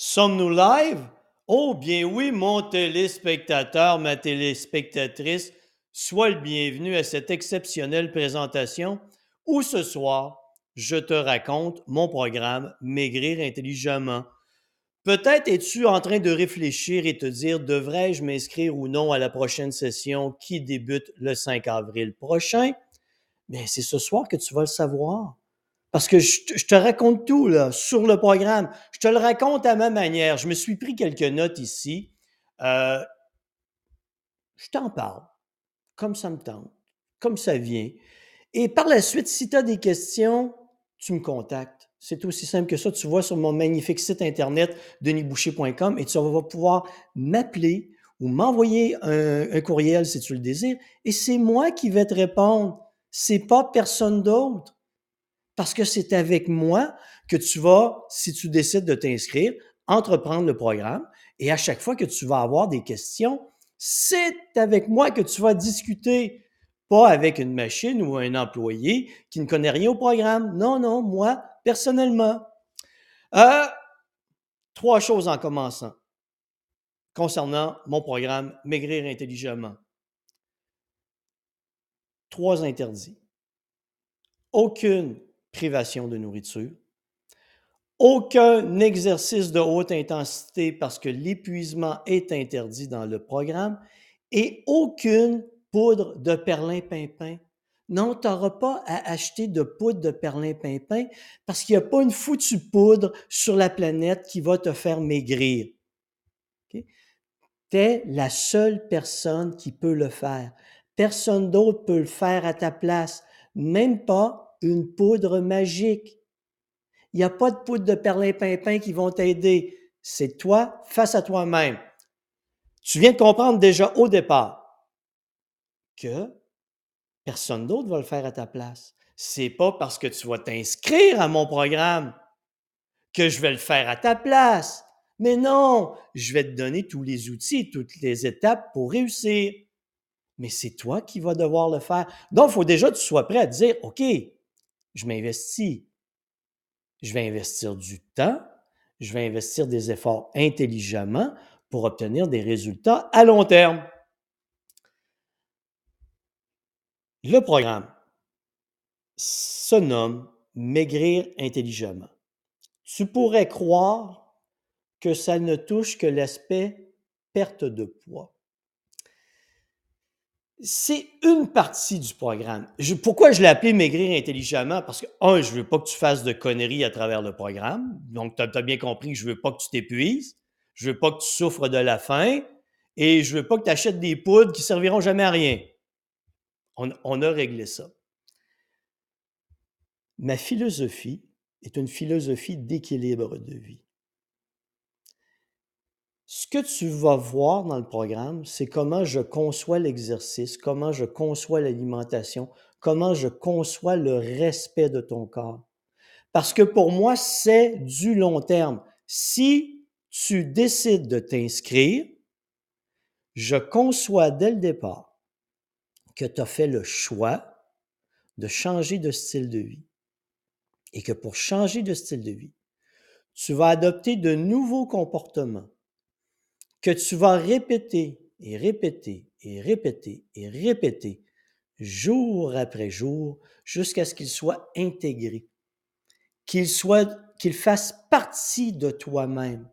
Sommes-nous live? Oh bien oui, mon téléspectateur, ma téléspectatrice, sois le bienvenu à cette exceptionnelle présentation où ce soir, je te raconte mon programme Maigrir intelligemment. Peut-être es-tu en train de réfléchir et te dire, devrais-je m'inscrire ou non à la prochaine session qui débute le 5 avril prochain? Mais c'est ce soir que tu vas le savoir. Parce que je, te raconte tout là, sur le programme. Je te le raconte à ma manière. Je me suis pris quelques notes ici. Euh, je t'en parle, comme ça me tente, comme ça vient. Et par la suite, si tu as des questions, tu me contactes. C'est aussi simple que ça. Tu vois sur mon magnifique site internet, denisboucher.com, et tu vas pouvoir m'appeler ou m'envoyer un, un, courriel si tu le désires. Et c'est moi qui vais te répondre. C'est pas personne d'autre parce que c'est avec moi que tu vas, si tu décides de t'inscrire, entreprendre le programme. Et à chaque fois que tu vas avoir des questions, c'est avec moi que tu vas discuter, pas avec une machine ou un employé qui ne connaît rien au programme. Non, non, moi, personnellement. Euh, trois choses en commençant concernant mon programme Maigrir intelligemment. Trois interdits. Aucune privation de nourriture. Aucun exercice de haute intensité parce que l'épuisement est interdit dans le programme et aucune poudre de perlin-pimpin. Non, tu n'auras pas à acheter de poudre de perlin-pimpin parce qu'il n'y a pas une foutue poudre sur la planète qui va te faire maigrir. Tu es la seule personne qui peut le faire. Personne d'autre peut le faire à ta place, même pas une poudre magique. Il n'y a pas de poudre de perlimpinpin qui vont t'aider. C'est toi face à toi-même. Tu viens de comprendre déjà au départ que personne d'autre va le faire à ta place. C'est pas parce que tu vas t'inscrire à mon programme que je vais le faire à ta place. Mais non, je vais te donner tous les outils, toutes les étapes pour réussir. Mais c'est toi qui vas devoir le faire. Donc, il faut déjà que tu sois prêt à dire, OK, je m'investis. Je vais investir du temps, je vais investir des efforts intelligemment pour obtenir des résultats à long terme. Le programme se nomme Maigrir intelligemment. Tu pourrais croire que ça ne touche que l'aspect perte de poids c'est une partie du programme. pourquoi je l'ai appelé Maigrir intelligemment? Parce que, un, je veux pas que tu fasses de conneries à travers le programme. Donc, tu as, bien compris que je veux pas que tu t'épuises. Je veux pas que tu souffres de la faim. Et je veux pas que tu achètes des poudres qui serviront jamais à rien. On, on a réglé ça. Ma philosophie est une philosophie d'équilibre de vie. Ce que tu vas voir dans le programme, c'est comment je conçois l'exercice, comment je conçois l'alimentation, comment je conçois le respect de ton corps. Parce que pour moi, c'est du long terme. Si tu décides de t'inscrire, je conçois dès le départ que tu as fait le choix de changer de style de vie. Et que pour changer de style de vie, tu vas adopter de nouveaux comportements que tu vas répéter et répéter et répéter et répéter jour après jour jusqu'à ce qu'il soit intégré, qu'il soit, qu'il fasse partie de toi-même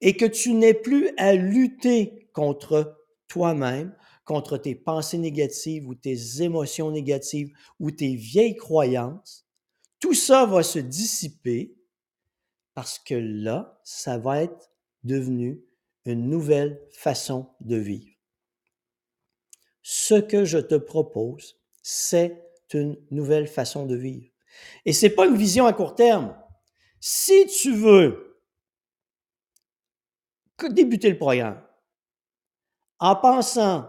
et que tu n'aies plus à lutter contre toi-même, contre tes pensées négatives ou tes émotions négatives ou tes vieilles croyances. Tout ça va se dissiper parce que là, ça va être devenu une nouvelle façon de vivre. Ce que je te propose, c'est une nouvelle façon de vivre. Et ce n'est pas une vision à court terme. Si tu veux débuter le programme en pensant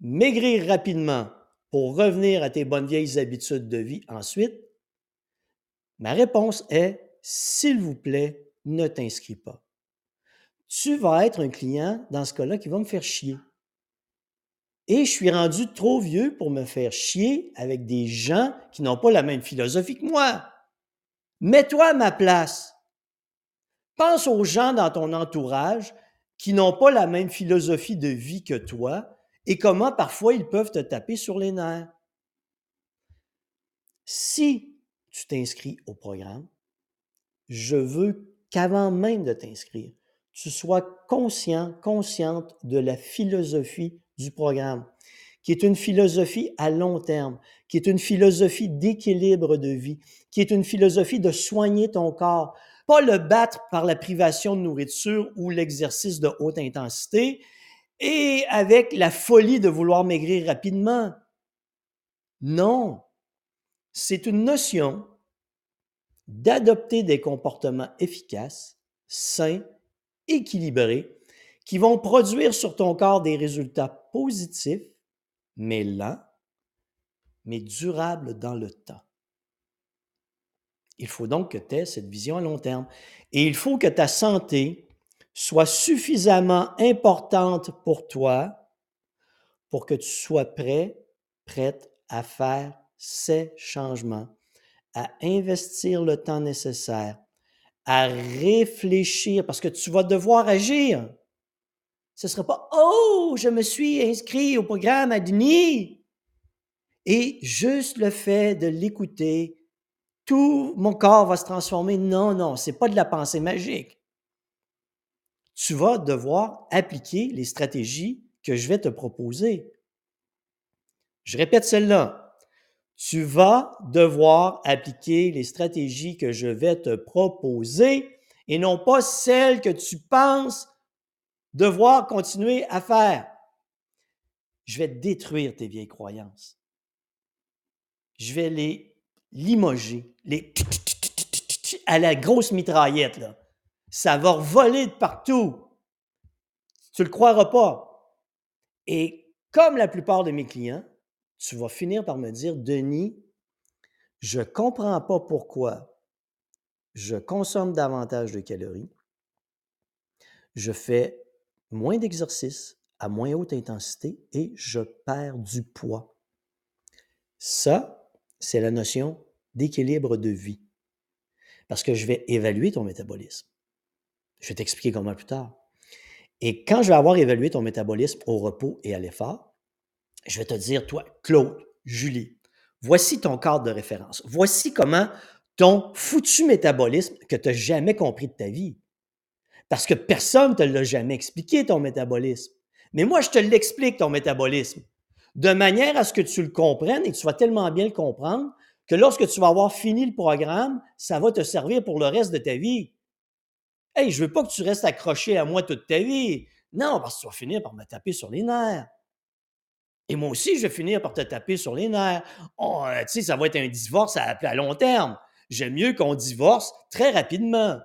maigrir rapidement pour revenir à tes bonnes vieilles habitudes de vie ensuite, ma réponse est, s'il vous plaît, ne t'inscris pas tu vas être un client, dans ce cas-là, qui va me faire chier. Et je suis rendu trop vieux pour me faire chier avec des gens qui n'ont pas la même philosophie que moi. Mets-toi à ma place. Pense aux gens dans ton entourage qui n'ont pas la même philosophie de vie que toi et comment parfois ils peuvent te taper sur les nerfs. Si tu t'inscris au programme, je veux qu'avant même de t'inscrire, tu sois conscient, consciente de la philosophie du programme, qui est une philosophie à long terme, qui est une philosophie d'équilibre de vie, qui est une philosophie de soigner ton corps, pas le battre par la privation de nourriture ou l'exercice de haute intensité et avec la folie de vouloir maigrir rapidement. Non, c'est une notion d'adopter des comportements efficaces, sains, équilibrés, qui vont produire sur ton corps des résultats positifs, mais lents, mais durables dans le temps. Il faut donc que tu aies cette vision à long terme. Et il faut que ta santé soit suffisamment importante pour toi pour que tu sois prêt, prête à faire ces changements, à investir le temps nécessaire, à réfléchir, parce que tu vas devoir agir. Ce ne sera pas Oh, je me suis inscrit au programme Adni. Et juste le fait de l'écouter, tout mon corps va se transformer. Non, non, ce n'est pas de la pensée magique. Tu vas devoir appliquer les stratégies que je vais te proposer. Je répète celle-là tu vas devoir appliquer les stratégies que je vais te proposer et non pas celles que tu penses devoir continuer à faire. Je vais détruire tes vieilles croyances. Je vais les limoger, à la grosse mitraillette. Là. Ça va voler de partout. Tu le croiras pas. Et comme la plupart de mes clients, tu vas finir par me dire, Denis, je ne comprends pas pourquoi je consomme davantage de calories, je fais moins d'exercices à moins haute intensité et je perds du poids. Ça, c'est la notion d'équilibre de vie. Parce que je vais évaluer ton métabolisme. Je vais t'expliquer comment plus tard. Et quand je vais avoir évalué ton métabolisme au repos et à l'effort, je vais te dire, toi, Claude, Julie, voici ton cadre de référence. Voici comment ton foutu métabolisme que tu n'as jamais compris de ta vie. Parce que personne ne te l'a jamais expliqué, ton métabolisme. Mais moi, je te l'explique, ton métabolisme, de manière à ce que tu le comprennes et que tu vas tellement bien le comprendre que lorsque tu vas avoir fini le programme, ça va te servir pour le reste de ta vie. Hey, je veux pas que tu restes accroché à moi toute ta vie. Non, parce que tu vas finir par me taper sur les nerfs. Et moi aussi, je vais finir par te taper sur les nerfs. Oh, tu sais, ça va être un divorce à, à long terme. J'aime mieux qu'on divorce très rapidement,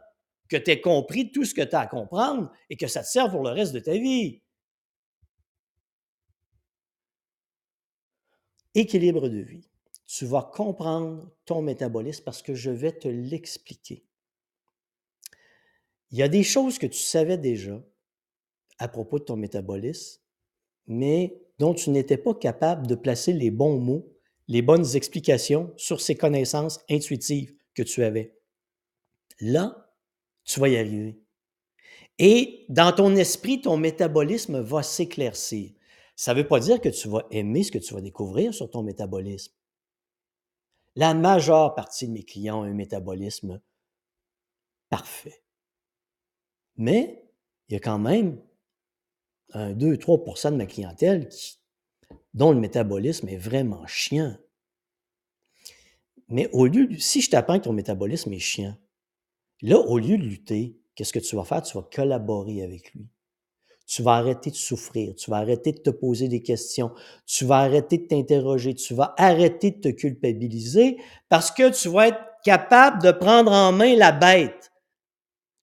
que tu aies compris tout ce que tu as à comprendre et que ça te serve pour le reste de ta vie. Équilibre de vie. Tu vas comprendre ton métabolisme parce que je vais te l'expliquer. Il y a des choses que tu savais déjà à propos de ton métabolisme, mais dont tu n'étais pas capable de placer les bons mots, les bonnes explications sur ces connaissances intuitives que tu avais. Là, tu vas y arriver. Et dans ton esprit, ton métabolisme va s'éclaircir. Ça ne veut pas dire que tu vas aimer ce que tu vas découvrir sur ton métabolisme. La majeure partie de mes clients ont un métabolisme parfait. Mais il y a quand même 2-3% de ma clientèle dont le métabolisme est vraiment chiant. Mais au lieu, si je t'apprends que ton métabolisme est chiant, là, au lieu de lutter, qu'est-ce que tu vas faire? Tu vas collaborer avec lui. Tu vas arrêter de souffrir, tu vas arrêter de te poser des questions, tu vas arrêter de t'interroger, tu vas arrêter de te culpabiliser parce que tu vas être capable de prendre en main la bête.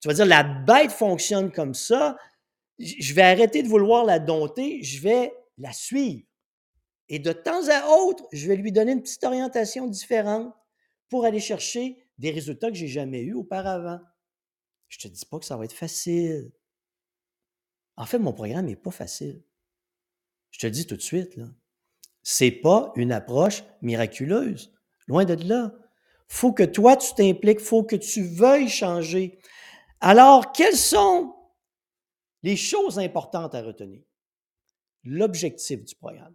Tu vas dire, la bête fonctionne comme ça, je vais arrêter de vouloir la dompter, je vais la suivre. Et de temps à autre, je vais lui donner une petite orientation différente pour aller chercher des résultats que je n'ai jamais eus auparavant. Je ne te dis pas que ça va être facile. En fait, mon programme n'est pas facile. Je te le dis tout de suite. Ce n'est pas une approche miraculeuse. Loin de là. Faut que toi, tu t'impliques, faut que tu veuilles changer. Alors, quelles sont les choses importantes à retenir? L'objectif du programme.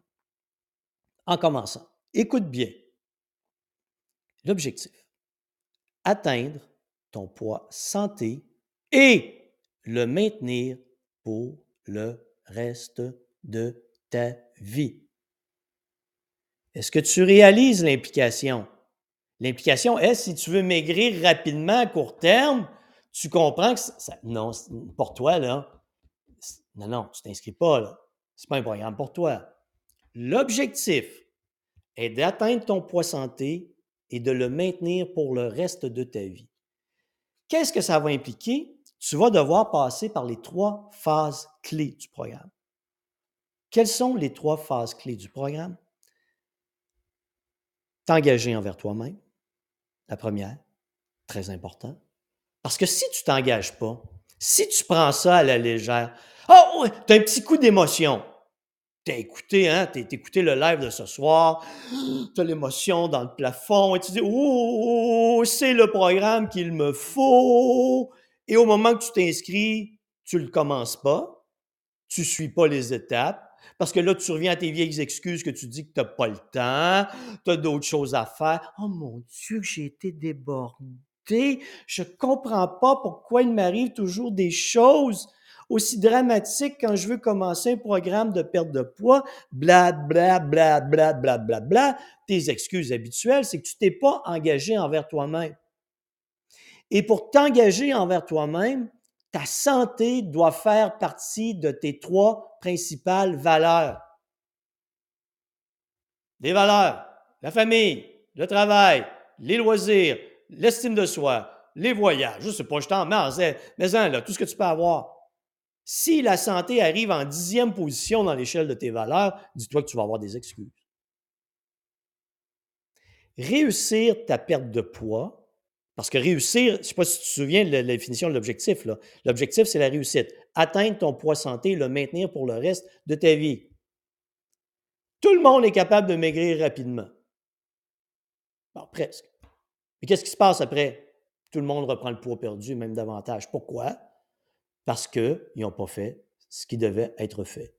En commençant, écoute bien. L'objectif, atteindre ton poids santé et le maintenir pour le reste de ta vie. Est-ce que tu réalises l'implication? L'implication est, si tu veux maigrir rapidement à court terme, tu comprends que ça, non, pour toi, là, non, non, tu ne t'inscris pas, là. Ce n'est pas un programme pour toi. L'objectif est d'atteindre ton poids santé et de le maintenir pour le reste de ta vie. Qu'est-ce que ça va impliquer? Tu vas devoir passer par les trois phases clés du programme. Quelles sont les trois phases clés du programme? T'engager envers toi-même, la première, très important. Parce que si tu t'engages pas, si tu prends ça à la légère, oh, tu as un petit coup d'émotion. Tu as écouté, hein, tu as écouté le live de ce soir, tu as l'émotion dans le plafond et tu dis, oh, c'est le programme qu'il me faut. Et au moment que tu t'inscris, tu le commences pas, tu ne suis pas les étapes, parce que là, tu reviens à tes vieilles excuses que tu dis que tu n'as pas le temps, tu as d'autres choses à faire. Oh mon Dieu, j'ai été débordé. Je ne comprends pas pourquoi il m'arrive toujours des choses aussi dramatiques quand je veux commencer un programme de perte de poids. Bla, bla, bla, bla, bla, bla, bla. Tes excuses habituelles, c'est que tu t'es pas engagé envers toi-même. Et pour t'engager envers toi-même, ta santé doit faire partie de tes trois principales valeurs. Des valeurs, la famille, le travail, les loisirs, l'estime de soi, les voyages. Je sais pas, je t'en mais là, tout ce que tu peux avoir. Si la santé arrive en dixième position dans l'échelle de tes valeurs, dis-toi que tu vas avoir des excuses. Réussir ta perte de poids, parce que réussir, je ne sais pas si tu te souviens de la définition de l'objectif. L'objectif, c'est la réussite. Atteindre ton poids santé, le maintenir pour le reste de ta vie. Tout le monde est capable de maigrir rapidement. Bon, presque. Mais qu'est-ce qui se passe après? Tout le monde reprend le poids perdu, même davantage. Pourquoi? Parce qu'ils n'ont pas fait ce qui devait être fait.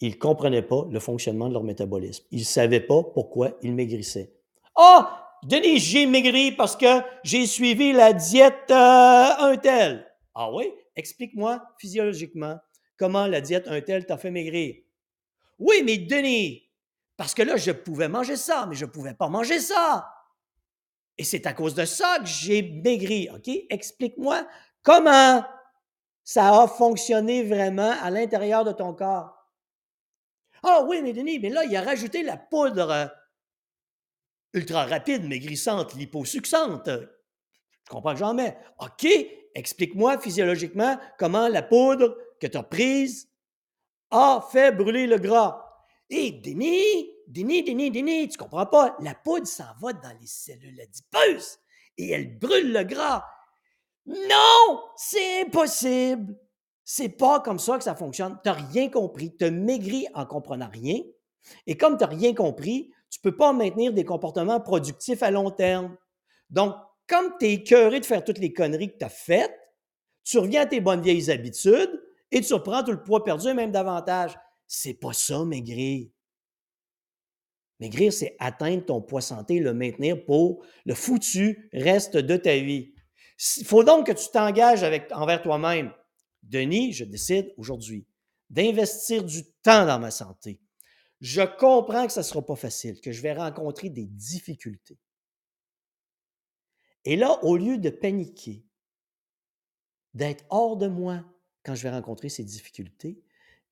Ils ne comprenaient pas le fonctionnement de leur métabolisme. Ils ne savaient pas pourquoi ils maigrissaient. Ah! Denis, j'ai maigri parce que j'ai suivi la diète euh, un tel. Ah oui? Explique-moi physiologiquement comment la diète un tel t'a fait maigrir. Oui, mais Denis, parce que là, je pouvais manger ça, mais je ne pouvais pas manger ça. Et c'est à cause de ça que j'ai maigri. OK? Explique-moi comment ça a fonctionné vraiment à l'intérieur de ton corps. Ah oui, mais Denis, mais là, il a rajouté la poudre ultra rapide, maigrissante, liposuccente. Je comprends que j'en mets. OK, explique-moi physiologiquement comment la poudre que tu as prise a fait brûler le gras. Hé, Denis, Denis, Denis, Denis, tu comprends pas? La poudre s'en va dans les cellules adipeuses et elle brûle le gras. Non, c'est impossible. C'est pas comme ça que ça fonctionne. Tu n'as rien compris. Tu as maigri en comprenant rien. Et comme tu n'as rien compris, tu ne peux pas maintenir des comportements productifs à long terme. Donc, comme tu es écœuré de faire toutes les conneries que tu as faites, tu reviens à tes bonnes vieilles habitudes et tu reprends tout le poids perdu et même davantage. C'est pas ça, maigrir. Maigrir, c'est atteindre ton poids santé, le maintenir pour le foutu reste de ta vie. Il faut donc que tu t'engages envers toi-même. Denis, je décide aujourd'hui d'investir du temps dans ma santé. Je comprends que ça ne sera pas facile, que je vais rencontrer des difficultés. Et là, au lieu de paniquer, d'être hors de moi quand je vais rencontrer ces difficultés,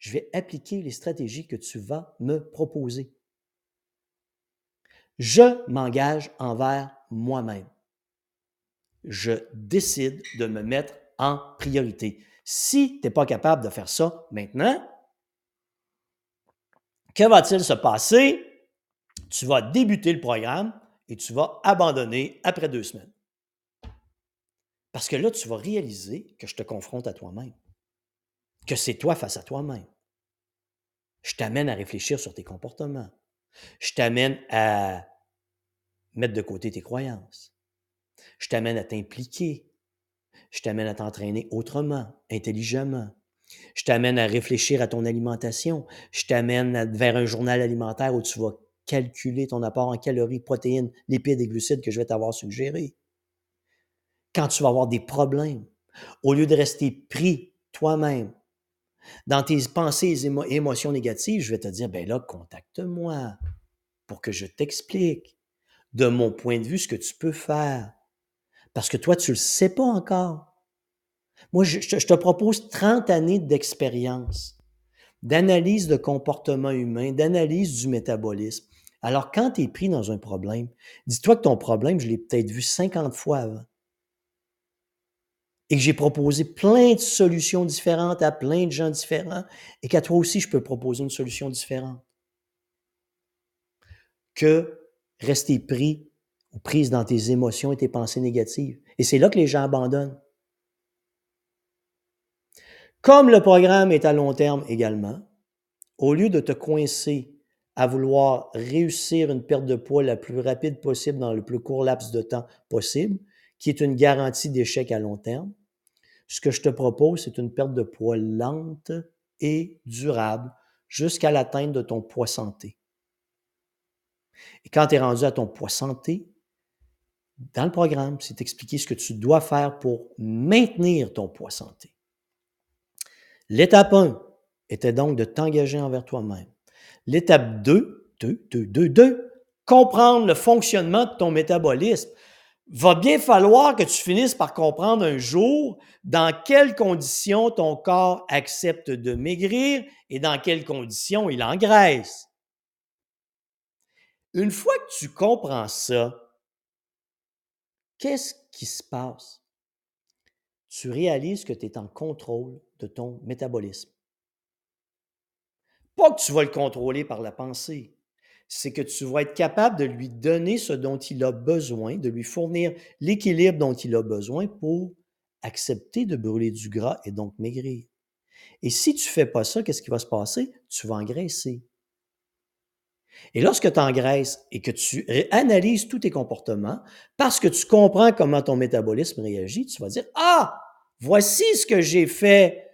je vais appliquer les stratégies que tu vas me proposer. Je m'engage envers moi-même. Je décide de me mettre en priorité. Si tu n'es pas capable de faire ça maintenant, que va-t-il se passer? Tu vas débuter le programme et tu vas abandonner après deux semaines. Parce que là, tu vas réaliser que je te confronte à toi-même, que c'est toi face à toi-même. Je t'amène à réfléchir sur tes comportements. Je t'amène à mettre de côté tes croyances. Je t'amène à t'impliquer Je t'amène à t'entraîner autrement, intelligemment. Je t'amène à réfléchir à ton alimentation. Je t'amène vers un journal alimentaire où tu vas calculer ton apport en calories, protéines, lipides et glucides que je vais t'avoir suggéré. Quand tu vas avoir des problèmes, au lieu de rester pris toi-même dans tes pensées et émotions négatives, je vais te dire, ben là, contacte-moi pour que je t'explique de mon point de vue ce que tu peux faire. Parce que toi, tu ne le sais pas encore. Moi, je, je te propose 30 années d'expérience, d'analyse de comportement humain, d'analyse du métabolisme. Alors, quand tu es pris dans un problème, dis-toi que ton problème, je l'ai peut-être vu 50 fois avant. Et que j'ai proposé plein de solutions différentes à plein de gens différents et qu'à toi aussi, je peux proposer une solution différente. Que rester pris ou prise dans tes émotions et tes pensées négatives. Et c'est là que les gens abandonnent. Comme le programme est à long terme également, au lieu de te coincer à vouloir réussir une perte de poids la plus rapide possible dans le plus court laps de temps possible, qui est une garantie d'échec à long terme, ce que je te propose, c'est une perte de poids lente et durable jusqu'à l'atteinte de ton poids santé. Et quand tu es rendu à ton poids santé, dans le programme, c'est expliqué ce que tu dois faire pour maintenir ton poids santé. L'étape 1 était donc de t'engager envers toi-même. L'étape 2, 2, 2, 2, 2, comprendre le fonctionnement de ton métabolisme. Va bien falloir que tu finisses par comprendre un jour dans quelles conditions ton corps accepte de maigrir et dans quelles conditions il engraisse. Une fois que tu comprends ça, qu'est-ce qui se passe? tu réalises que tu es en contrôle de ton métabolisme. Pas que tu vas le contrôler par la pensée, c'est que tu vas être capable de lui donner ce dont il a besoin, de lui fournir l'équilibre dont il a besoin pour accepter de brûler du gras et donc maigrir. Et si tu ne fais pas ça, qu'est-ce qui va se passer? Tu vas engraisser. Et lorsque tu engraisses et que tu analyses tous tes comportements, parce que tu comprends comment ton métabolisme réagit, tu vas dire, ah, Voici ce que j'ai fait.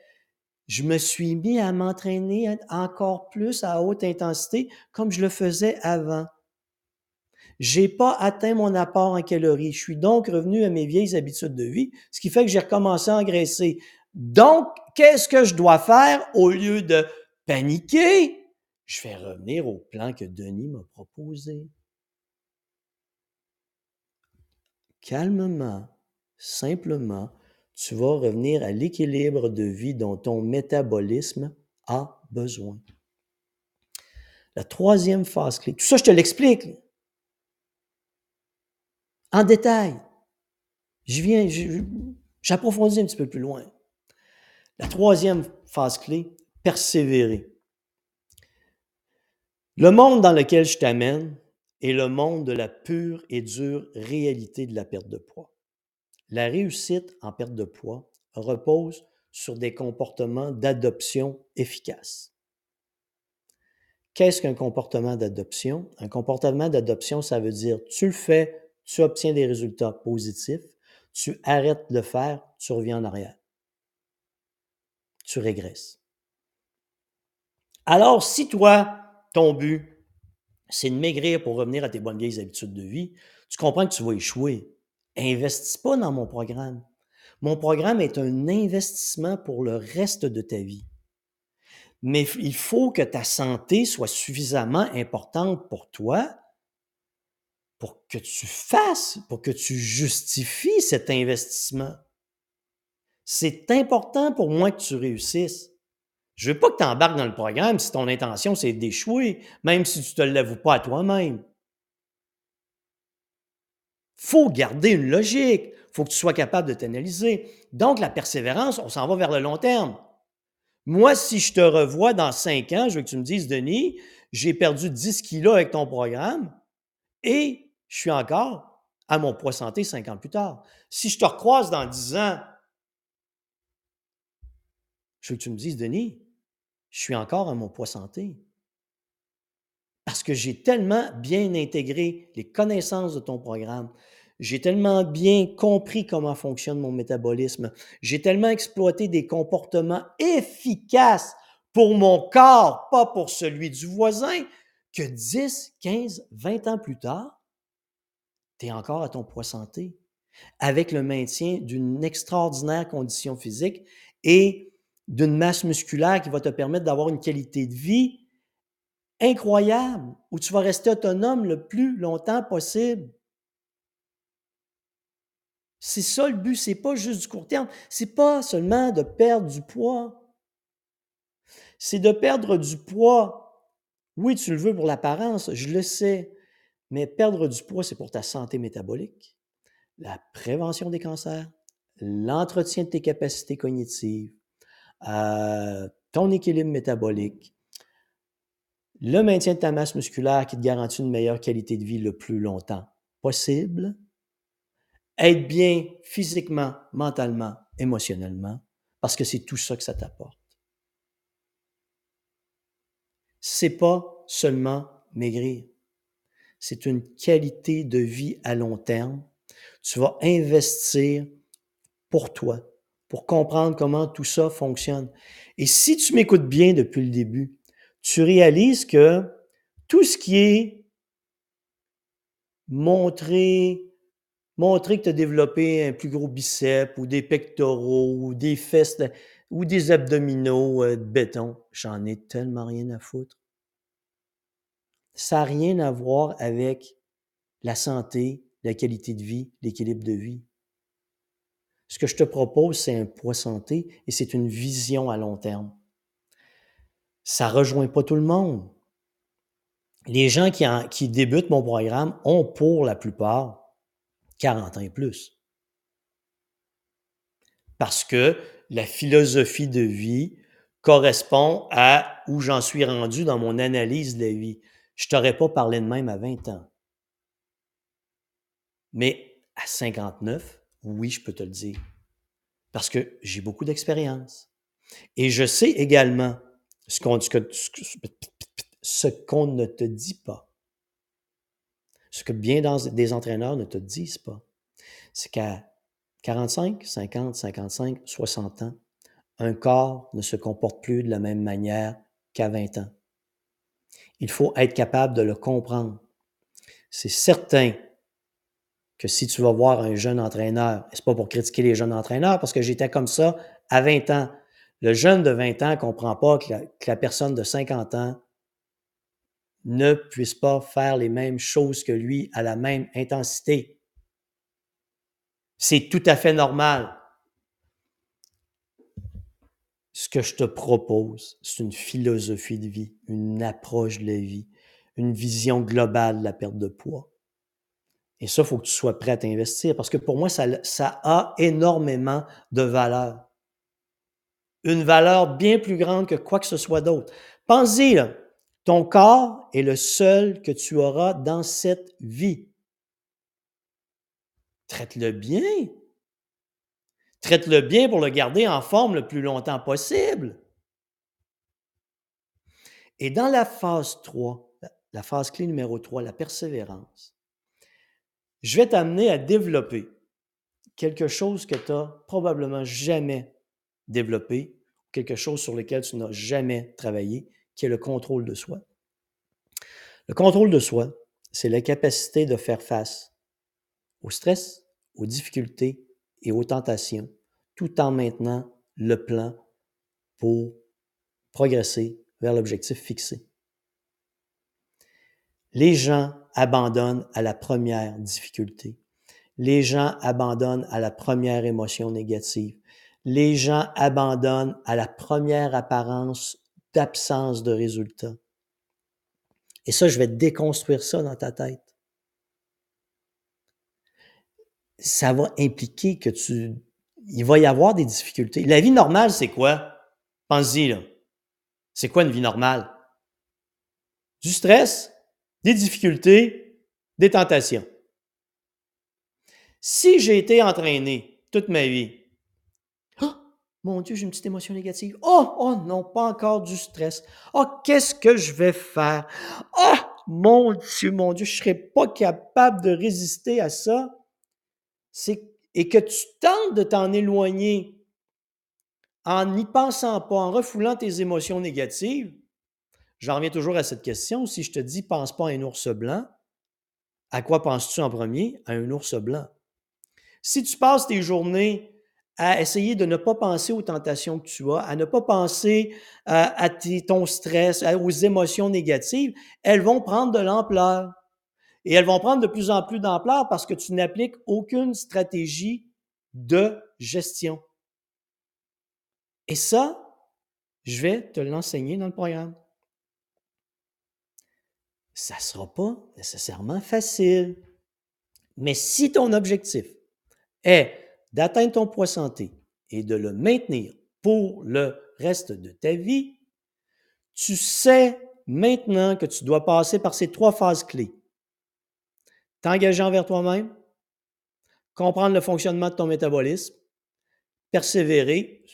Je me suis mis à m'entraîner encore plus à haute intensité comme je le faisais avant. J'ai pas atteint mon apport en calories. Je suis donc revenu à mes vieilles habitudes de vie, ce qui fait que j'ai recommencé à engraisser. Donc, qu'est-ce que je dois faire au lieu de paniquer? Je vais revenir au plan que Denis m'a proposé. Calmement, simplement, tu vas revenir à l'équilibre de vie dont ton métabolisme a besoin. La troisième phase clé, tout ça, je te l'explique en détail. Je viens, j'approfondis un petit peu plus loin. La troisième phase clé, persévérer. Le monde dans lequel je t'amène est le monde de la pure et dure réalité de la perte de poids. La réussite en perte de poids repose sur des comportements d'adoption efficaces. Qu'est-ce qu'un comportement d'adoption? Un comportement d'adoption, ça veut dire tu le fais, tu obtiens des résultats positifs, tu arrêtes de le faire, tu reviens en arrière. Tu régresses. Alors, si toi, ton but, c'est de maigrir pour revenir à tes bonnes vieilles habitudes de vie, tu comprends que tu vas échouer investis pas dans mon programme. Mon programme est un investissement pour le reste de ta vie. Mais il faut que ta santé soit suffisamment importante pour toi pour que tu fasses, pour que tu justifies cet investissement. C'est important pour moi que tu réussisses. Je veux pas que tu embarques dans le programme si ton intention c'est d'échouer, même si tu te l'avoues pas à toi-même faut garder une logique. faut que tu sois capable de t'analyser. Donc, la persévérance, on s'en va vers le long terme. Moi, si je te revois dans cinq ans, je veux que tu me dises, Denis, j'ai perdu 10 kilos avec ton programme et je suis encore à mon poids santé cinq ans plus tard. Si je te recroise dans 10 ans, je veux que tu me dises, Denis, je suis encore à mon poids santé. Parce que j'ai tellement bien intégré les connaissances de ton programme, J'ai tellement bien compris comment fonctionne mon métabolisme. J'ai tellement exploité des comportements efficaces pour mon corps, pas pour celui du voisin, que 10, 15, 20 ans plus tard, tu es encore à ton poids santé, avec le maintien d'une extraordinaire condition physique et d'une masse musculaire qui va te permettre d'avoir une qualité de vie incroyable, où tu vas rester autonome le plus longtemps possible. C'est ça le but, c'est pas juste du court terme, c'est pas seulement de perdre du poids. C'est de perdre du poids. Oui, tu le veux pour l'apparence, je le sais, mais perdre du poids, c'est pour ta santé métabolique, la prévention des cancers, l'entretien de tes capacités cognitives, euh, ton équilibre métabolique, le maintien de ta masse musculaire qui te garantit une meilleure qualité de vie le plus longtemps possible, être bien physiquement, mentalement, émotionnellement, parce que c'est tout ça que ça t'apporte. C'est pas seulement maigrir. C'est une qualité de vie à long terme. Tu vas investir pour toi, pour comprendre comment tout ça fonctionne. Et si tu m'écoutes bien depuis le début, tu réalises que tout ce qui est montrer, montrer que tu as développé un plus gros biceps ou des pectoraux ou des fesses ou des abdominaux euh, de béton, j'en ai tellement rien à foutre. Ça n'a rien à voir avec la santé, la qualité de vie, l'équilibre de vie. Ce que je te propose, c'est un poids santé et c'est une vision à long terme. Ça rejoint pas tout le monde. Les gens qui, qui débutent mon programme ont pour la plupart 40 ans et plus. Parce que la philosophie de vie correspond à où j'en suis rendu dans mon analyse de la vie. Je ne t'aurais pas parlé de même à 20 ans. Mais à 59, oui, je peux te le dire. Parce que j'ai beaucoup d'expérience. Et je sais également ce qu'on ne te dit pas. Ce que bien des entraîneurs ne te disent pas. C'est qu'à 45, 50, 55, 60 ans, un corps ne se comporte plus de la même manière qu'à 20 ans. Il faut être capable de le comprendre. C'est certain que si tu vas voir un jeune entraîneur, et c'est pas pour critiquer les jeunes entraîneurs, parce que j'étais comme ça à 20 ans. Le jeune de 20 ans ne comprend pas que la, personne de 50 ans ne puisse pas faire les mêmes choses que lui à la même intensité. C'est tout à fait normal. Ce que je te propose, c'est une philosophie de vie, une approche de la vie, une vision globale de la perte de poids. Et ça, il faut que tu sois prêt à investir parce que pour moi, ça, ça a énormément de valeur. Une valeur bien plus grande que quoi que ce soit d'autre. Pense-y, ton corps est le seul que tu auras dans cette vie. Traite-le bien. Traite-le bien pour le garder en forme le plus longtemps possible. Et dans la phase 3, la phase clé numéro 3, la persévérance, je vais t'amener à développer quelque chose que tu n'as probablement jamais développé, quelque chose sur lequel tu n'as jamais travaillé, qui est le contrôle de soi. Le contrôle de soi, c'est la capacité de faire face au stress, aux difficultés et aux tentations, tout en maintenant le plan pour progresser vers l'objectif fixé. Les gens abandonnent à la première difficulté. Les gens abandonnent à la première émotion négative. Les gens abandonnent à la première apparence d'absence de résultat. Et ça, je vais déconstruire ça dans ta tête. Ça va impliquer que tu... Il va y avoir des difficultés. La vie normale, c'est quoi? Pense-y. C'est quoi une vie normale? Du stress, des difficultés, des tentations. Si j'ai été entraîné toute ma vie, mon Dieu, j'ai une petite émotion négative. Oh, oh non, pas encore du stress. Oh, qu'est-ce que je vais faire? Oh, mon Dieu, mon Dieu, je ne serais pas capable de résister à ça. et que tu tentes de t'en éloigner en n'y pensant pas, en refoulant tes émotions négatives, j'en reviens toujours à cette question. Si je te dis pense pas à un ours blanc, à quoi penses-tu en premier? À un ours blanc. Si tu passes tes journées à essayer de ne pas penser aux tentations que tu as, à ne pas penser à, ton stress, aux émotions négatives, elles vont prendre de l'ampleur. Et elles vont prendre de plus en plus d'ampleur parce que tu n'appliques aucune stratégie de gestion. Et ça, je vais te l'enseigner dans le programme. Ça ne sera pas nécessairement facile. Mais si ton objectif est d'atteindre ton poids santé et de le maintenir pour le reste de ta vie, tu sais maintenant que tu dois passer par ces trois phases clés. T'engager envers toi-même, comprendre le fonctionnement de ton métabolisme, persévérer,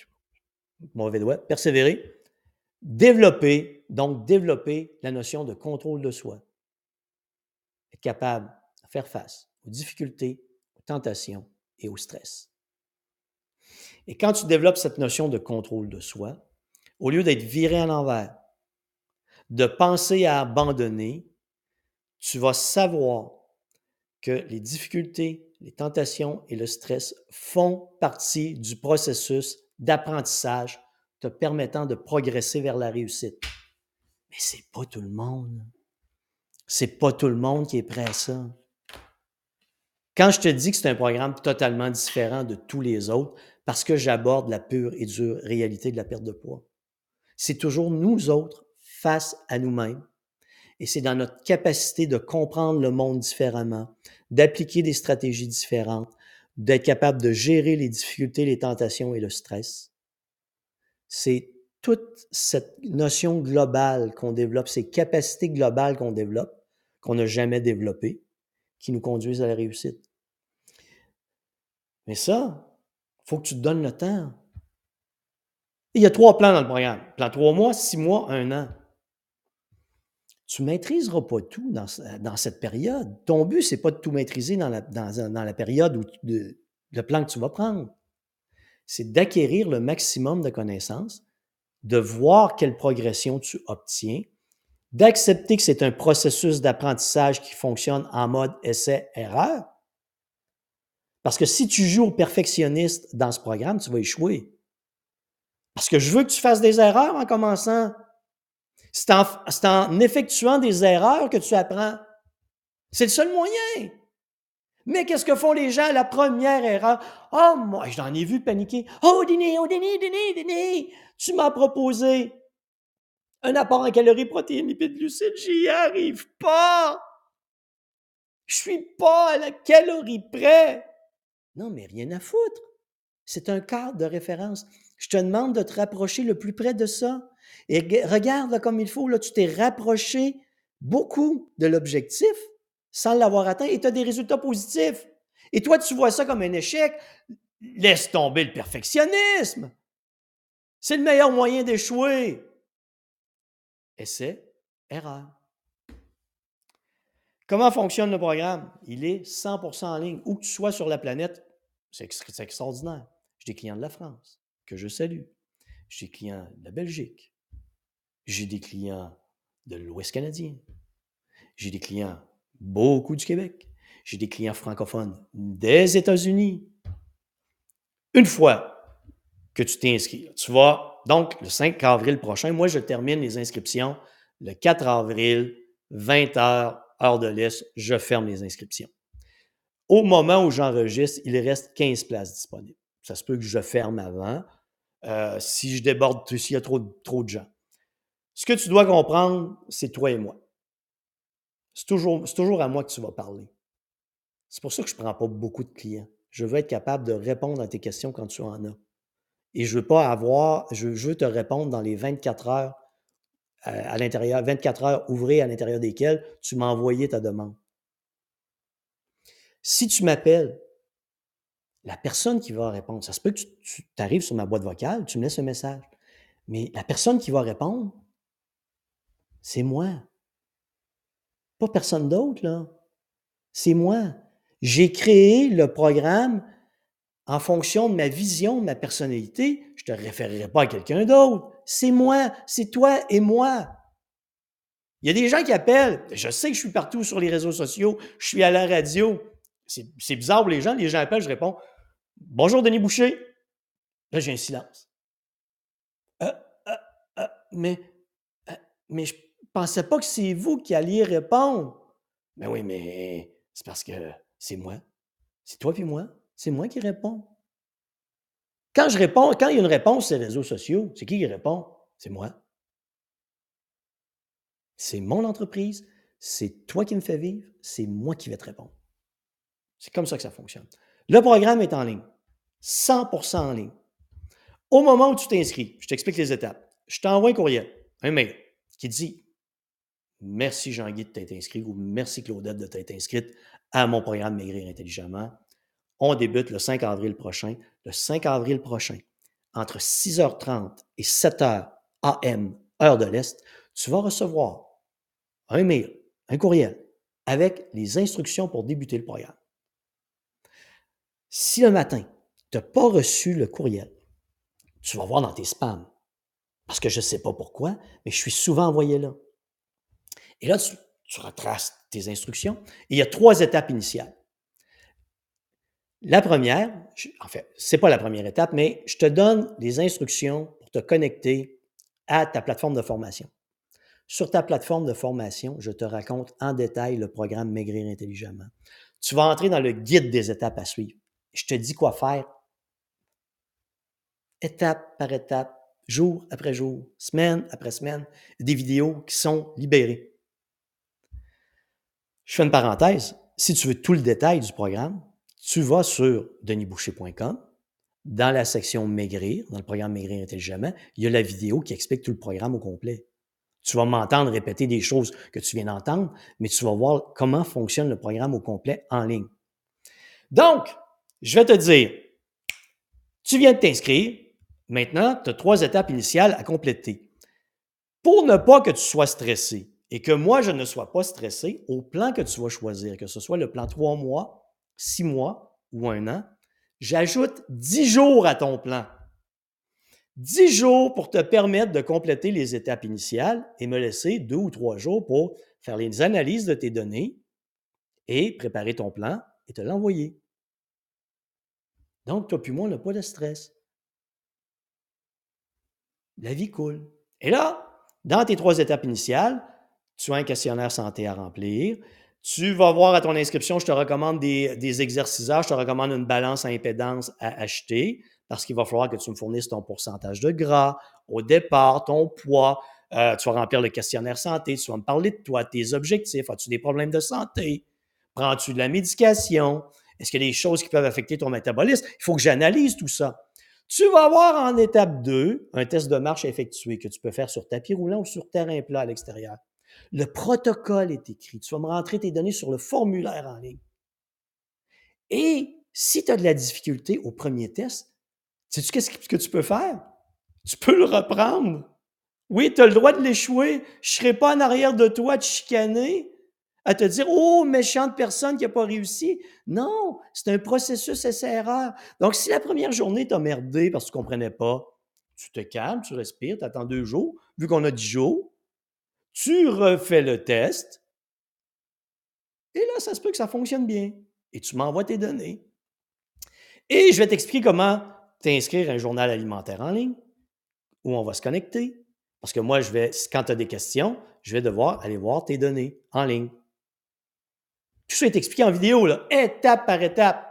mauvais doigt, persévérer, développer, donc développer la notion de contrôle de soi. Être capable de faire face aux difficultés, aux tentations et au stress. Et quand tu développes cette notion de contrôle de soi, au lieu d'être viré à l'envers, de penser à abandonner, tu vas savoir que les difficultés, les tentations et le stress font partie du processus d'apprentissage te permettant de progresser vers la réussite. Mais c'est pas tout le monde. C'est pas tout le monde qui est prêt à ça. Quand je te dis que c'est un programme totalement différent de tous les autres, parce que j'aborde la pure et dure réalité de la perte de poids, c'est toujours nous autres face à nous-mêmes. Et c'est dans notre capacité de comprendre le monde différemment, d'appliquer des stratégies différentes, d'être capable de gérer les difficultés, les tentations et le stress. C'est toute cette notion globale qu'on développe, ces capacités globales qu'on développe, qu'on n'a jamais développées, qui nous conduisent à la réussite. Mais ça, il faut que tu te donnes le temps. il y a trois plans dans le programme. Plan trois mois, six mois, un an. Tu ne maîtriseras pas tout dans, cette période. Ton but, ce n'est pas de tout maîtriser dans la, période de, le plan que tu vas prendre. C'est d'acquérir le maximum de connaissances, de voir quelle progression tu obtiens, d'accepter que c'est un processus d'apprentissage qui fonctionne en mode essai-erreur. Parce que si tu joues au perfectionniste dans ce programme, tu vas échouer. Parce que je veux que tu fasses des erreurs en commençant. C'est en, effectuant des erreurs que tu apprends. C'est le seul moyen. Mais qu'est-ce que font les gens à la première erreur? Oh, moi, j'en ai vu paniquer. Oh, Denis, oh, Denis, Denis, Denis, tu m'as proposé un apport en calories, protéines, lipides, glucides. J'y arrive pas. Je suis pas à la calorie près. Non, mais rien à foutre. C'est un cadre de référence. Je te demande de te rapprocher le plus près de ça. Et regarde comme il faut, là, tu t'es rapproché beaucoup de l'objectif sans l'avoir atteint et tu as des résultats positifs. Et toi, tu vois ça comme un échec. Laisse tomber le perfectionnisme. C'est le meilleur moyen d'échouer. Essai, erreur. Comment fonctionne le programme? Il est 100% en ligne. Où que tu sois sur la planète, c'est extraordinaire. J'ai des clients de la France que je salue. J'ai des clients de la Belgique. J'ai des clients de l'Ouest canadien. J'ai des clients beaucoup du Québec. J'ai des clients francophones des États-Unis. Une fois que tu t'es inscrit, tu vas donc le 5 avril prochain, moi je termine les inscriptions le 4 avril, 20 h heure de l'Est, je ferme les inscriptions. Au moment où j'enregistre, il reste 15 places disponibles. Ça se peut que je ferme avant. Euh, si je déborde, s'il y a trop, de gens. Ce que tu dois comprendre, c'est toi et moi. C'est toujours à moi que tu vas parler. C'est pour ça que je ne prends pas beaucoup de clients. Je veux être capable de répondre à tes questions quand tu en as. Et je veux pas avoir, je, veux te répondre dans les 24 heures euh, à, l'intérieur, 24 heures ouvrées à l'intérieur desquelles tu m'as envoyé ta demande. Si tu m'appelles, la personne qui va répondre, ça se peut que tu, arrives sur ma boîte vocale, tu me laisses un message. Mais la personne qui va répondre, c'est moi. Pas personne d'autre, là. C'est moi. J'ai créé le programme en fonction de ma vision, de ma personnalité. Je ne te référerai pas à quelqu'un d'autre. C'est moi, c'est toi et moi. Il y a des gens qui appellent. Je sais que je suis partout sur les réseaux sociaux, je suis à la radio. C'est bizarre les gens. Les gens appellent, je réponds Bonjour Denis Boucher. Là, j'ai un silence. Euh, euh, euh, mais, mais je pensais pas que c'est vous qui alliez répondre. Mais oui, mais c'est parce que c'est moi. C'est toi puis moi. C'est moi qui réponds. Quand je réponds, quand il y a une réponse sur les réseaux sociaux, c'est qui qui répond? C'est moi. C'est mon entreprise, c'est toi qui me fais vivre, c'est moi qui vais te répondre. C'est comme ça que ça fonctionne. Le programme est en ligne, 100% en ligne. Au moment où tu t'inscris, je t'explique les étapes. Je t'envoie un courriel, un mail qui dit Merci Jean-Guy de t'être inscrit ou merci Claudette de t'être inscrite à mon programme Maigrir intelligemment. On débute le 5 avril prochain. Le 5 avril prochain, entre 6h30 et 7h AM, heure de l'Est, tu vas recevoir un mail, un courriel avec les instructions pour débuter le programme. Si le matin, tu n'as pas reçu le courriel, tu vas voir dans tes spams. Parce que je ne sais pas pourquoi, mais je suis souvent envoyé là. Et là, tu, tu retraces tes instructions. Il y a trois étapes initiales. La première, en fait, ce n'est pas la première étape, mais je te donne les instructions pour te connecter à ta plateforme de formation. Sur ta plateforme de formation, je te raconte en détail le programme Maigrir intelligemment. Tu vas entrer dans le guide des étapes à suivre. Je te dis quoi faire étape par étape, jour après jour, semaine après semaine, des vidéos qui sont libérées. Je fais une parenthèse. Si tu veux tout le détail du programme, tu vas sur denisboucher.com. Dans la section Maigrir, dans le programme Maigrir intelligemment, il y a la vidéo qui explique tout le programme au complet. Tu vas m'entendre répéter des choses que tu viens d'entendre, mais tu vas voir comment fonctionne le programme au complet en ligne. Donc, je vais te dire, tu viens de t'inscrire. Maintenant, tu as trois étapes initiales à compléter. Pour ne pas que tu sois stressé et que moi, je ne sois pas stressé, au plan que tu vas choisir, que ce soit le plan trois mois, six mois ou un an, j'ajoute dix jours à ton plan. 10 jours pour te permettre de compléter les étapes initiales et me laisser deux ou trois jours pour faire les analyses de tes données et préparer ton plan et te l'envoyer. Donc, toi puis moi, on n'a pas de stress. La vie coule. Et là, dans tes trois étapes initiales, tu as un questionnaire santé à remplir. Tu vas voir à ton inscription, je te recommande des, des exerciceurs, je te recommande une balance à impédance à acheter parce qu'il va falloir que tu me fournisses ton pourcentage de gras au départ, ton poids. Euh, tu vas remplir le questionnaire santé, tu vas me parler de toi, tes objectifs. As-tu des problèmes de santé? Prends-tu de la médication? Est-ce qu'il y a des choses qui peuvent affecter ton métabolisme? Il faut que j'analyse tout ça. Tu vas avoir en étape 2 un test de marche effectué que tu peux faire sur tapis roulant ou sur terrain plat à l'extérieur. Le protocole est écrit. Tu vas me rentrer tes données sur le formulaire en ligne. Et si tu as de la difficulté au premier test, Sais-tu qu'est-ce que tu peux faire? Tu peux le reprendre. Oui, tu as le droit de l'échouer. Je ne serai pas en arrière de toi te chicaner, à te dire Oh, méchante personne qui n'a pas réussi. Non, c'est un processus essai-erreur. Donc, si la première journée t'a merdé parce que tu ne comprenais pas, tu te calmes, tu respires, tu attends deux jours, vu qu'on a dix jours, tu refais le test, et là, ça se peut que ça fonctionne bien. Et tu m'envoies tes données. Et je vais t'expliquer comment t'inscrire à un journal alimentaire en ligne où on va se connecter. Parce que moi, je vais, quand tu as des questions, je vais devoir aller voir tes données en ligne. Tout ça est expliqué en vidéo, là, étape par étape.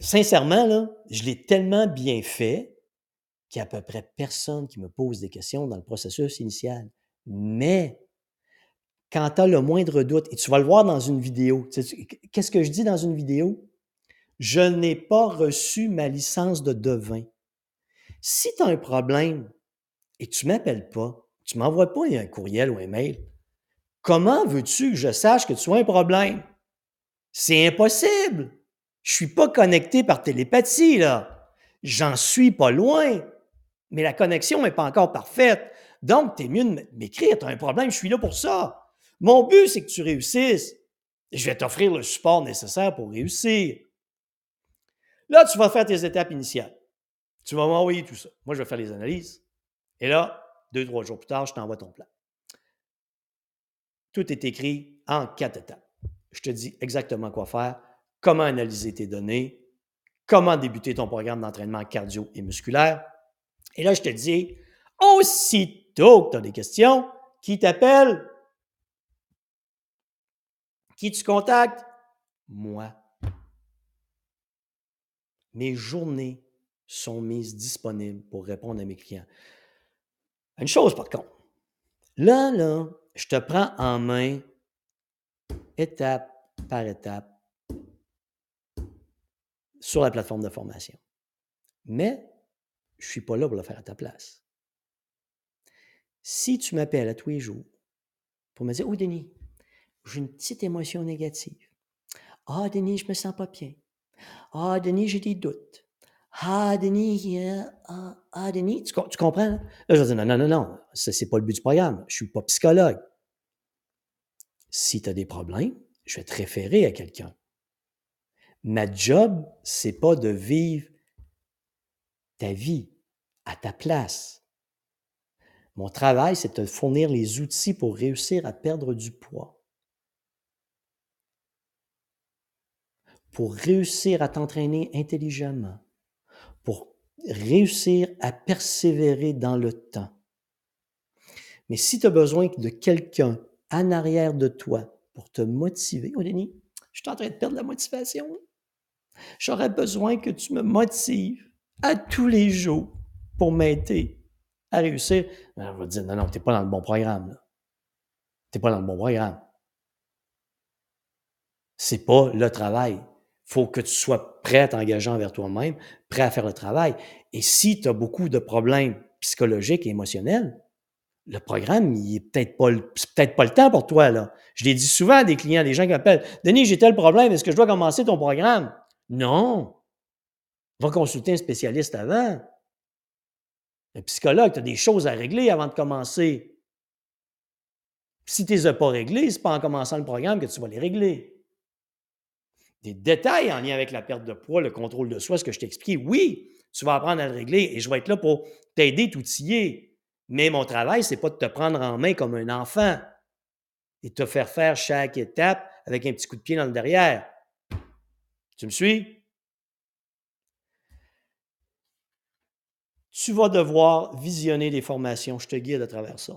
Sincèrement, je l'ai tellement bien fait qu'il n'y a à peu près personne qui me pose des questions dans le processus initial. Mais quand tu as le moindre doute, et tu vas le voir dans une vidéo, qu'est-ce que je dis dans une vidéo? je n'ai pas reçu ma licence de devin. Si tu as un problème et tu ne m'appelles pas, tu ne m'envoies pas un courriel ou un mail, comment veux-tu que je sache que tu as un problème? C'est impossible. Je ne suis pas connecté par télépathie, là. J'en suis pas loin. Mais la connexion n'est pas encore parfaite. Donc, tu es mieux de m'écrire. Tu as un problème, je suis là pour ça. Mon but, c'est que tu réussisses. Je vais t'offrir le support nécessaire pour réussir. Là, tu vas faire tes étapes initiales. Tu vas m'envoyer tout ça. Moi, je vais faire les analyses. Et là, deux, trois jours plus tard, je t'envoie ton plan. Tout est écrit en quatre étapes. Je te dis exactement quoi faire, comment analyser tes données, comment débuter ton programme d'entraînement cardio et musculaire. Et là, je te dis, aussitôt que tu as des questions, qui t'appelle? Qui tu contactes? Moi. Mes journées sont mises disponibles pour répondre à mes clients. Une chose par contre, là, là, je te prends en main étape par étape sur la plateforme de formation. Mais je ne suis pas là pour le faire à ta place. Si tu m'appelles à tous les jours pour me dire Oh, Denis, j'ai une petite émotion négative. Ah, Denis, je me sens pas bien. Ah, Denis, j'ai des doutes. Ah, Denis, ah, ah, Denis, tu, comprends? Là, je vais dire non, non, non, non, ce n'est pas le but du programme. Je ne suis pas psychologue. Si tu as des problèmes, je vais te référer à quelqu'un. Ma job, c'est pas de vivre ta vie à ta place. Mon travail, c'est de te fournir les outils pour réussir à perdre du poids. Pour réussir à t'entraîner intelligemment. Pour réussir à persévérer dans le temps. Mais si tu as besoin de quelqu'un en arrière de toi pour te motiver, oh Denis, je suis en train de perdre la motivation. J'aurais besoin que tu me motives à tous les jours pour m'aider à réussir. Ben, on va dire, non, non, tu n'es pas dans le bon programme. Tu n'es pas dans le bon programme. C'est pas le travail. Il faut que tu sois prêt à t'engager envers toi-même, prêt à faire le travail. Et si tu as beaucoup de problèmes psychologiques et émotionnels, le programme, il est peut-être pas, peut-être pas le temps pour toi. Je l'ai dit souvent à des clients, des gens qui appellent. Denis, j'ai tel problème, est-ce que je dois commencer ton programme? Non. Va consulter un spécialiste avant. Un psychologue, tu as des choses à régler avant de commencer. Si tu ne les as pas réglées, ce n'est pas en commençant le programme que tu vas les régler. Des détails en lien avec la perte de poids, le contrôle de soi, ce que je t'ai expliqué, oui, tu vas apprendre à le régler et je vais être là pour t'aider, t'outiller. Mais mon travail, ce n'est pas de te prendre en main comme un enfant et te faire faire chaque étape avec un petit coup de pied dans le derrière. Tu me suis? Tu vas devoir visionner des formations. Je te guide à travers ça.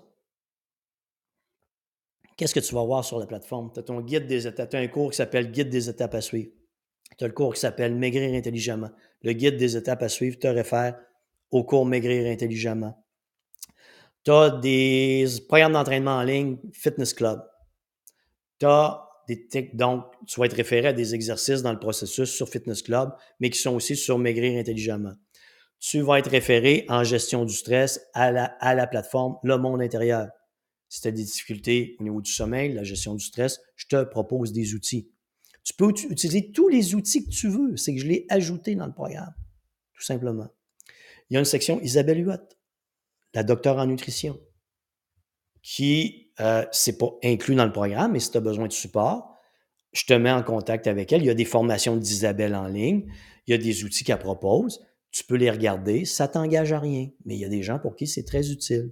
Qu'est-ce que tu vas voir sur la plateforme? Tu as ton guide des étapes. Tu un cours qui s'appelle Guide des étapes à suivre. Tu as le cours qui s'appelle Maigrir intelligemment. Le guide des étapes à suivre te réfère au cours Maigrir intelligemment. Tu as des programmes d'entraînement en ligne, Fitness Club. Tu as des donc, tu vas être référé à des exercices dans le processus sur Fitness Club, mais qui sont aussi sur Maigrir intelligemment. Tu vas être référé en gestion du stress à la, à la plateforme Le Monde intérieur. Si tu as des difficultés au niveau du sommeil, la gestion du stress, je te propose des outils. Tu peux utiliser tous les outils que tu veux. C'est que je l'ai ajouté dans le programme, tout simplement. Il y a une section Isabelle Huot, la docteure en nutrition, qui euh, c'est pas inclus dans le programme, mais si tu as besoin de support, je te mets en contact avec elle. Il y a des formations d'Isabelle en ligne, il y a des outils qu'elle propose. Tu peux les regarder, ça t'engage à rien, mais il y a des gens pour qui c'est très utile.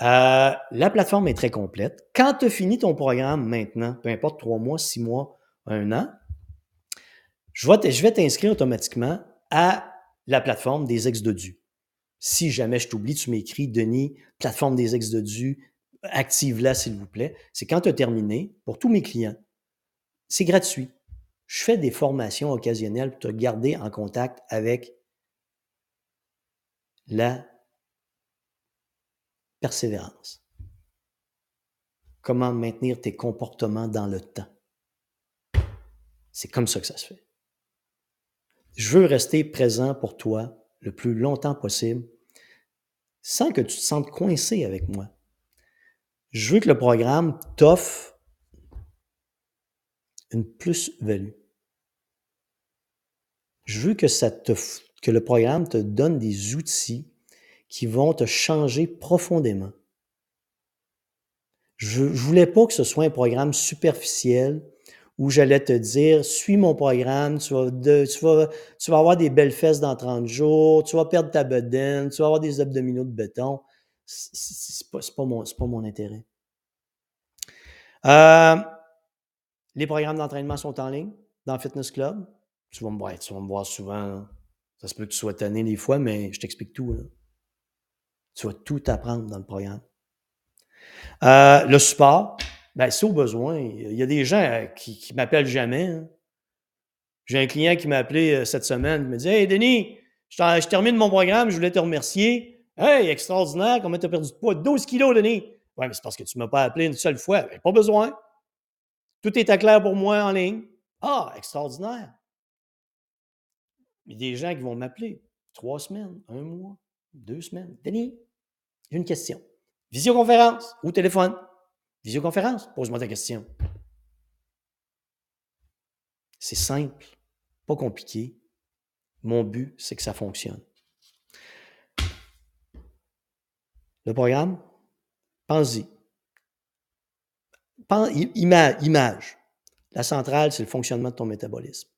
Euh, la plateforme est très complète. Quand tu as fini ton programme maintenant, peu importe trois mois, six mois, un an, je vais t'inscrire automatiquement à la plateforme des ex de. Si jamais je t'oublie, tu m'écris Denis, plateforme des ex de active-la, s'il vous plaît. C'est quand tu as terminé, pour tous mes clients, c'est gratuit. Je fais des formations occasionnelles pour te garder en contact avec la persévérance. Comment maintenir tes comportements dans le temps. C'est comme ça que ça se fait. Je veux rester présent pour toi le plus longtemps possible sans que tu te sentes coincé avec moi je veux que le programme t'offre une plus-value. Je veux que, ça te, que le programme te donne des outils qui vont te changer profondément. Je ne voulais pas que ce soit un programme superficiel où j'allais te dire, suis mon programme, tu vas, tu, vas, tu vas avoir des belles fesses dans 30 jours, tu vas perdre ta bedaine, tu vas avoir des abdominaux de béton. Ce n'est pas, pas, mon, pas mon intérêt. Euh, les programmes d'entraînement sont en ligne dans Fitness Club. Tu vas me voir, tu vas me voir souvent. Ça se peut que tu sois tanné des fois, mais je t'explique tout. Tu vas tout apprendre dans le programme. Euh, le support, ben, c'est au besoin. Il y a des gens euh, qui, ne m'appellent jamais. Hein. J'ai un client qui m'a appelé euh, cette semaine. Il me dit Hey, Denis, je, termine mon programme, je voulais te remercier. Hey, extraordinaire, comment tu as perdu de poids? 12 kilos, Denis. Oui, mais c'est parce que tu ne m'as pas appelé une seule fois. Ben, pas besoin. Tout est clair pour moi en ligne. Ah, extraordinaire. A des gens qui vont m'appeler. Trois semaines, un mois, deux semaines. Denis, j'ai une question. Visioconférence ou téléphone? Visioconférence, pose-moi ta question. C'est simple, pas compliqué. Mon but, c'est que ça fonctionne. Le programme, pense-y. Image. La centrale, c'est le fonctionnement de ton métabolisme.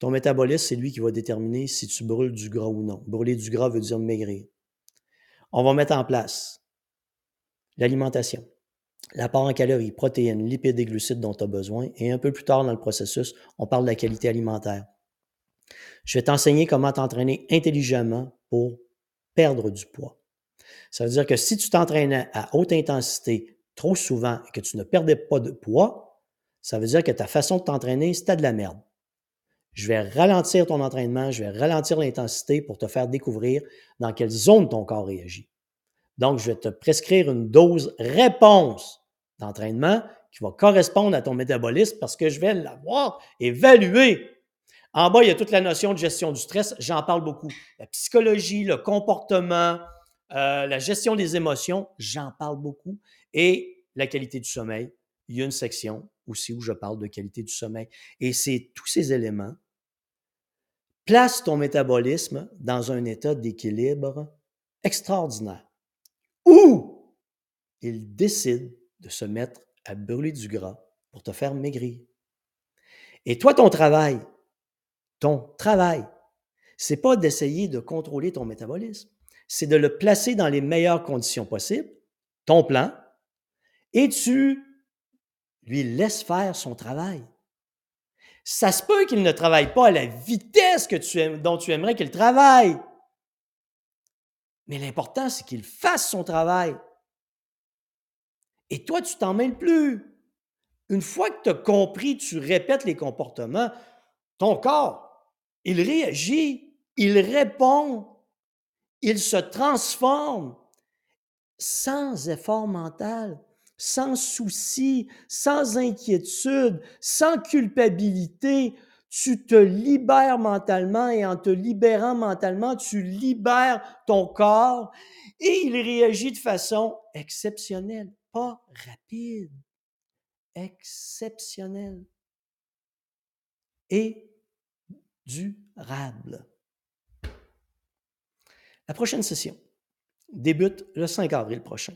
Ton métabolisme, c'est lui qui va déterminer si tu brûles du gras ou non. Brûler du gras veut dire maigrir. On va mettre en place l'alimentation, l'apport en calories, protéines, lipides et glucides dont tu as besoin. Et un peu plus tard dans le processus, on parle de la qualité alimentaire. Je vais t'enseigner comment t'entraîner intelligemment pour perdre du poids. Ça veut dire que si tu t'entraînais à haute intensité trop souvent et que tu ne perdais pas de poids, ça veut dire que ta façon de t'entraîner, c'était de la merde. Je vais ralentir ton entraînement, je vais ralentir l'intensité pour te faire découvrir dans quelle zone ton corps réagit. Donc, je vais te prescrire une dose réponse d'entraînement qui va correspondre à ton métabolisme parce que je vais l'avoir évalué. En bas, il y a toute la notion de gestion du stress. J'en parle beaucoup. La psychologie, le comportement, euh, la gestion des émotions, j'en parle beaucoup. Et la qualité du sommeil. Il y a une section aussi où je parle de qualité du sommeil. Et c'est tous ces éléments. Place ton métabolisme dans un état d'équilibre extraordinaire ou il décide de se mettre à brûler du gras pour te faire maigrir. Et toi, ton travail, ton travail, c'est pas d'essayer de contrôler ton métabolisme, c'est de le placer dans les meilleures conditions possibles, ton plan, et tu lui laisses faire son travail. Ça se peut qu'il ne travaille pas à la vitesse que tu dont tu aimerais qu'il travaille. Mais l'important, c'est qu'il fasse son travail. Et toi, tu t'en mêles plus. Une fois que tu as compris, tu répètes les comportements, ton corps, il réagit, il répond, il se transforme sans effort mental, sans souci, sans inquiétude, sans culpabilité, tu te libères mentalement et en te libérant mentalement, tu libères ton corps et il réagit de façon exceptionnelle, pas rapide, exceptionnelle et durable. La prochaine session débute le 5 avril prochain.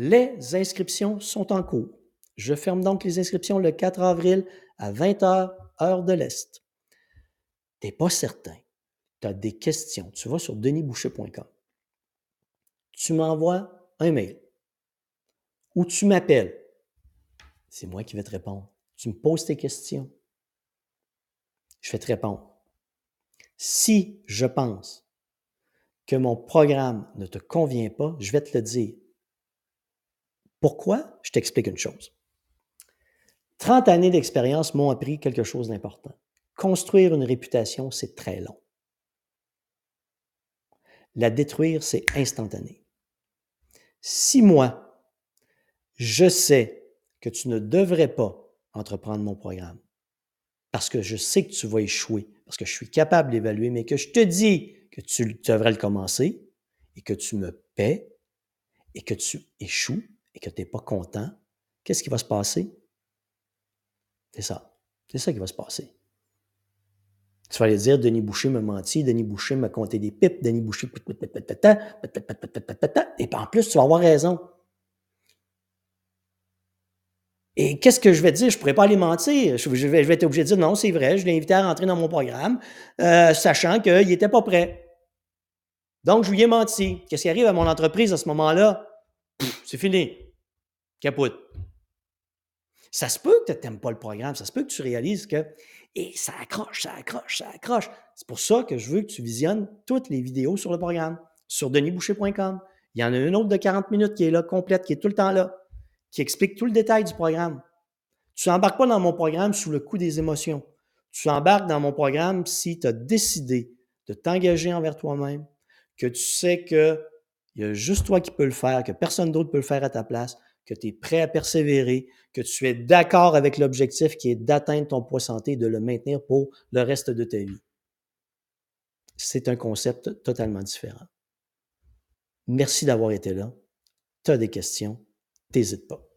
Les inscriptions sont en cours. Je ferme donc les inscriptions le 4 avril à 20h heure de l'Est, tu n'es pas certain, tu as des questions, tu vas sur denisboucher.com, tu m'envoies un mail ou tu m'appelles. C'est moi qui vais te répondre. Tu me poses tes questions. Je vais te répondre. Si je pense que mon programme ne te convient pas, je vais te le dire. Pourquoi? Je t'explique une chose. 30 années d'expérience m'ont appris quelque chose d'important. Construire une réputation, c'est très long. La détruire, c'est instantané. Si moi, je sais que tu ne devrais pas entreprendre mon programme, parce que je sais que tu vas échouer, parce que je suis capable d'évaluer, mais que je te dis que tu devrais le commencer et que tu me paies et que tu échoues et que tu n'es pas content, qu'est-ce qui va se passer? C'est ça. C'est ça qui va se passer. Tu vas aller dire, Denis Boucher m'a menti, Denis Boucher m'a compté des pipes, Denis Boucher... Et en plus, tu vas avoir raison. Et qu'est-ce que je vais te dire? Je ne pourrais pas aller mentir. Je vais, être obligé de dire non, c'est vrai, je l'ai invité à rentrer dans mon programme, euh, sachant qu'il n'était pas prêt. Donc, je lui ai menti. Qu'est-ce qui arrive à mon entreprise à ce moment-là? C'est fini. Capote. Ça se peut que tu n'aimes pas le programme, ça se peut que tu réalises que et ça accroche, ça accroche, ça accroche. C'est pour ça que je veux que tu visionnes toutes les vidéos sur le programme, sur denisboucher.com. Il y en a une autre de 40 minutes qui est là, complète, qui est tout le temps là, qui explique tout le détail du programme. Tu n'embarques pas dans mon programme sous le coup des émotions. Tu embarques dans mon programme si tu as décidé de t'engager envers toi-même, que tu sais qu'il y a juste toi qui peux le faire, que personne d'autre peut le faire à ta place, que tu es prêt à persévérer, que tu es d'accord avec l'objectif qui est d'atteindre ton poids santé et de le maintenir pour le reste de ta vie. C'est un concept totalement différent. Merci d'avoir été là. Tu as des questions, n'hésite pas.